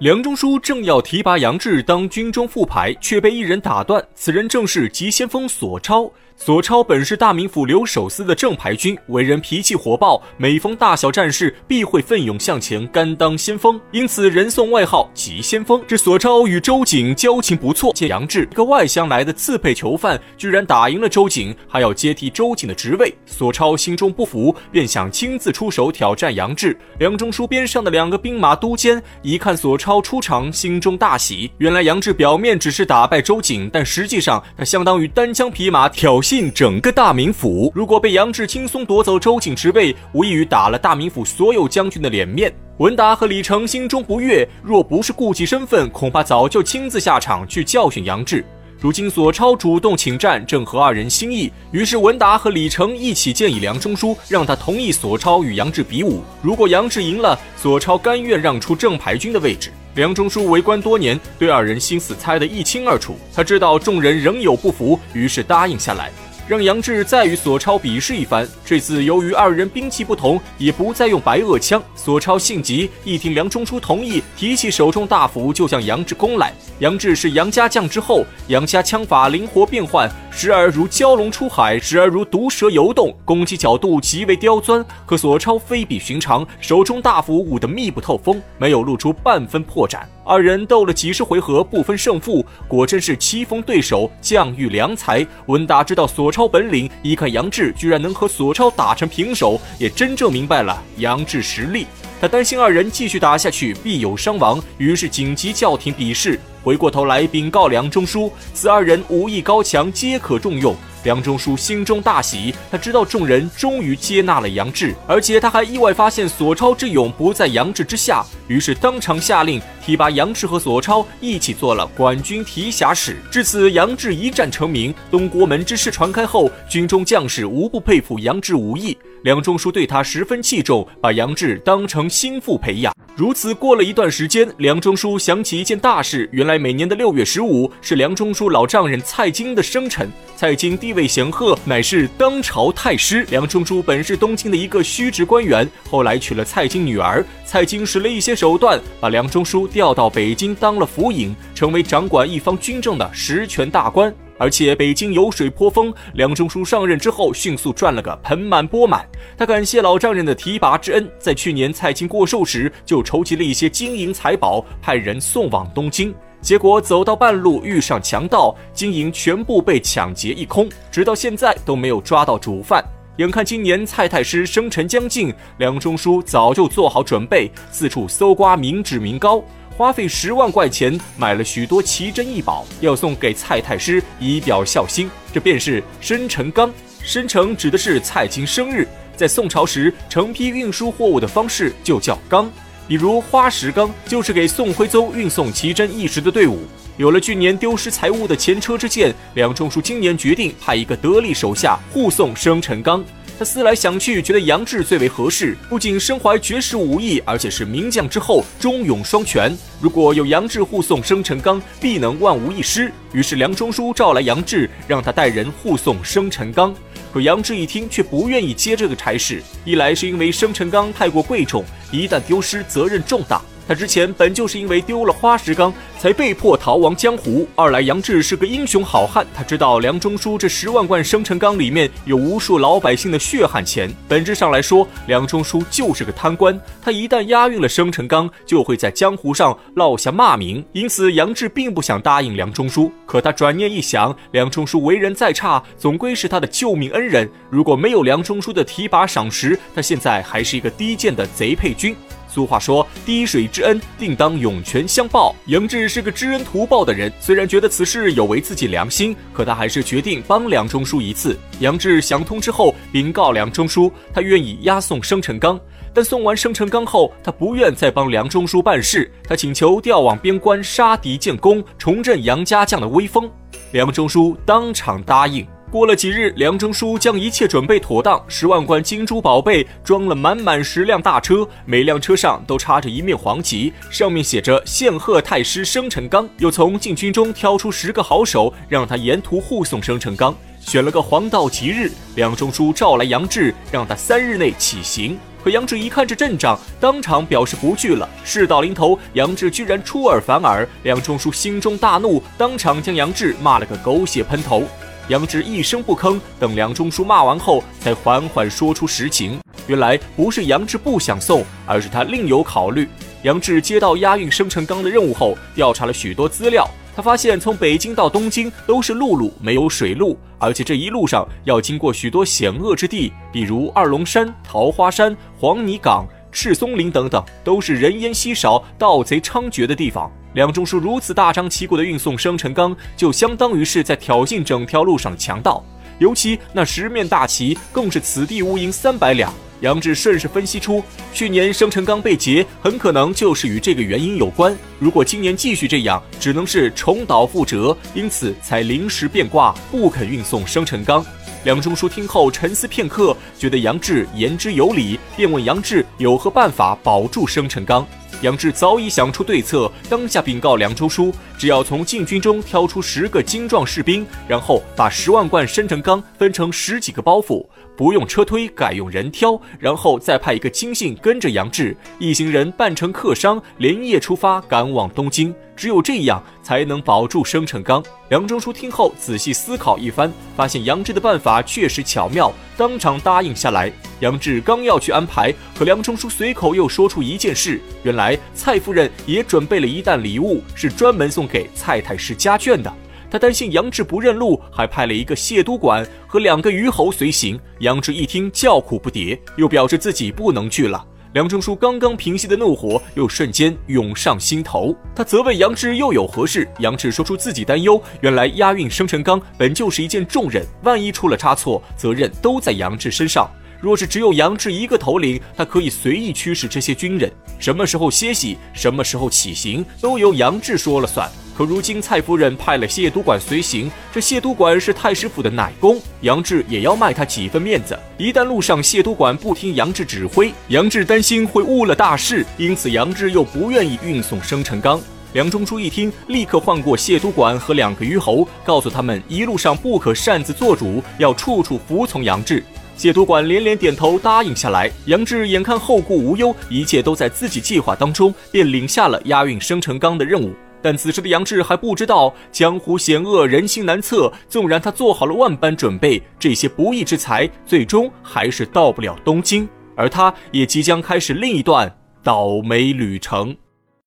梁中书正要提拔杨志当军中副排，却被一人打断。此人正是急先锋索超。索超本是大名府留守司的正牌军，为人脾气火爆，每逢大小战事必会奋勇向前，甘当先锋，因此人送外号“急先锋”。这索超与周瑾交情不错，见杨志一个外乡来的刺配囚犯，居然打赢了周瑾，还要接替周瑾的职位，索超心中不服，便想亲自出手挑战杨志。梁中书边上的两个兵马都监一看索超 超出场，心中大喜，原来杨志表面只是打败周瑾，但实际上他相当于单枪匹马挑。衅整个大名府，如果被杨志轻松夺走周瑾职位，无异于打了大名府所有将军的脸面。文达和李成心中不悦，若不是顾忌身份，恐怕早就亲自下场去教训杨志。如今索超主动请战，正合二人心意，于是文达和李成一起建议梁中书，让他同意索超与杨志比武。如果杨志赢了，索超甘愿让出正牌军的位置。梁中书为官多年，对二人心思猜得一清二楚。他知道众人仍有不服，于是答应下来。让杨志再与索超比试一番。这次由于二人兵器不同，也不再用白垩枪。索超性急，一听梁中书同意，提起手中大斧就向杨志攻来。杨志是杨家将之后，杨家枪法灵活变换，时而如蛟龙出海，时而如毒蛇游动，攻击角度极为刁钻。可索超非比寻常，手中大斧舞得密不透风，没有露出半分破绽。二人斗了几十回合，不分胜负，果真是棋逢对手，将遇良才。文达知道索。超本领，一看杨志居然能和索超打成平手，也真正明白了杨志实力。他担心二人继续打下去必有伤亡，于是紧急叫停比试。回过头来禀告梁中书，此二人武艺高强，皆可重用。梁中书心中大喜，他知道众人终于接纳了杨志，而且他还意外发现索超之勇不在杨志之下，于是当场下令提拔杨志和索超一起做了管军提辖使。至此，杨志一战成名，东国门之事传开后，军中将士无不佩服杨志武艺。梁中书对他十分器重，把杨志当成心腹培养。如此过了一段时间，梁中书想起一件大事。原来每年的六月十五是梁中书老丈人蔡京的生辰。蔡京地位显赫，乃是当朝太师。梁中书本是东京的一个虚职官员，后来娶了蔡京女儿。蔡京使了一些手段，把梁中书调到北京当了府尹，成为掌管一方军政的实权大官。而且北京油水颇丰，梁中书上任之后迅速赚了个盆满钵满。他感谢老丈人的提拔之恩，在去年蔡京过寿时就筹集了一些金银财宝，派人送往东京。结果走到半路遇上强盗，金银全部被抢劫一空，直到现在都没有抓到主犯。眼看今年蔡太师生辰将近，梁中书早就做好准备，四处搜刮民脂民膏。花费十万块钱买了许多奇珍异宝，要送给蔡太师以表孝心。这便是生辰纲。生辰指的是蔡京生日，在宋朝时成批运输货物的方式就叫纲。比如花石纲，就是给宋徽宗运送奇珍异石的队伍。有了去年丢失财物的前车之鉴，梁中书今年决定派一个得力手下护送生辰纲。他思来想去，觉得杨志最为合适，不仅身怀绝世武艺，而且是名将之后，忠勇双全。如果有杨志护送生辰纲，必能万无一失。于是梁中书召来杨志，让他带人护送生辰纲。可杨志一听，却不愿意接这个差事。一来是因为生辰纲太过贵重，一旦丢失，责任重大。他之前本就是因为丢了花石纲，才被迫逃亡江湖。二来，杨志是个英雄好汉，他知道梁中书这十万贯生辰纲里面有无数老百姓的血汗钱。本质上来说，梁中书就是个贪官。他一旦押运了生辰纲，就会在江湖上落下骂名。因此，杨志并不想答应梁中书。可他转念一想，梁中书为人再差，总归是他的救命恩人。如果没有梁中书的提拔赏识，他现在还是一个低贱的贼配军。俗话说：“滴水之恩，定当涌泉相报。”杨志是个知恩图报的人，虽然觉得此事有违自己良心，可他还是决定帮梁中书一次。杨志想通之后，禀告梁中书，他愿意押送生辰纲。但送完生辰纲后，他不愿再帮梁中书办事，他请求调往边关杀敌建功，重振杨家将的威风。梁中书当场答应。过了几日，梁中书将一切准备妥当，十万贯金珠宝贝装了满满十辆大车，每辆车上都插着一面黄旗，上面写着“献贺太师生辰纲”。又从禁军中挑出十个好手，让他沿途护送生辰纲。选了个黄道吉日，梁中书召来杨志，让他三日内起行。可杨志一看这阵仗，当场表示不去了。事到临头，杨志居然出尔反尔，梁中书心中大怒，当场将杨志骂了个狗血喷头。杨志一声不吭，等梁中书骂完后，才缓缓说出实情。原来不是杨志不想送，而是他另有考虑。杨志接到押运生辰纲的任务后，调查了许多资料。他发现，从北京到东京都是陆路，没有水路，而且这一路上要经过许多险恶之地，比如二龙山、桃花山、黄泥岗、赤松林等等，都是人烟稀少、盗贼猖獗的地方。梁中书如此大张旗鼓地运送生辰纲，就相当于是在挑衅整条路上的强盗。尤其那十面大旗，更是此地无银三百两。杨志顺势分析出，去年生辰纲被劫，很可能就是与这个原因有关。如果今年继续这样，只能是重蹈覆辙，因此才临时变卦，不肯运送生辰纲。梁中书听后沉思片刻，觉得杨志言之有理，便问杨志有何办法保住生辰纲。杨志早已想出对策，当下禀告梁中书，只要从禁军中挑出十个精壮士兵，然后把十万贯生辰纲分成十几个包袱，不用车推，改用人挑，然后再派一个亲信跟着杨志一行人扮成客商，连夜出发赶往东京。只有这样，才能保住生辰纲。梁中书听后仔细思考一番，发现杨志的办法确实巧妙，当场答应下来。杨志刚要去安排，可梁中书随口又说出一件事：原来蔡夫人也准备了一担礼物，是专门送给蔡太师家眷的。他担心杨志不认路，还派了一个谢都管和两个虞侯随行。杨志一听，叫苦不迭，又表示自己不能去了。梁中书刚刚平息的怒火又瞬间涌上心头，他责问杨志又有何事？杨志说出自己担忧，原来押运生辰纲本就是一件重任，万一出了差错，责任都在杨志身上。若是只有杨志一个头领，他可以随意驱使这些军人，什么时候歇息，什么时候起行，都由杨志说了算。可如今蔡夫人派了谢督管随行，这谢督管是太师府的奶公，杨志也要卖他几分面子。一旦路上谢督管不听杨志指挥，杨志担心会误了大事，因此杨志又不愿意运送生辰纲。梁中书一听，立刻唤过谢督管和两个虞侯，告诉他们一路上不可擅自做主，要处处服从杨志。谢督管连连点头答应下来。杨志眼看后顾无忧，一切都在自己计划当中，便领下了押运生辰纲的任务。但此时的杨志还不知道江湖险恶，人心难测。纵然他做好了万般准备，这些不义之财最终还是到不了东京，而他也即将开始另一段倒霉旅程。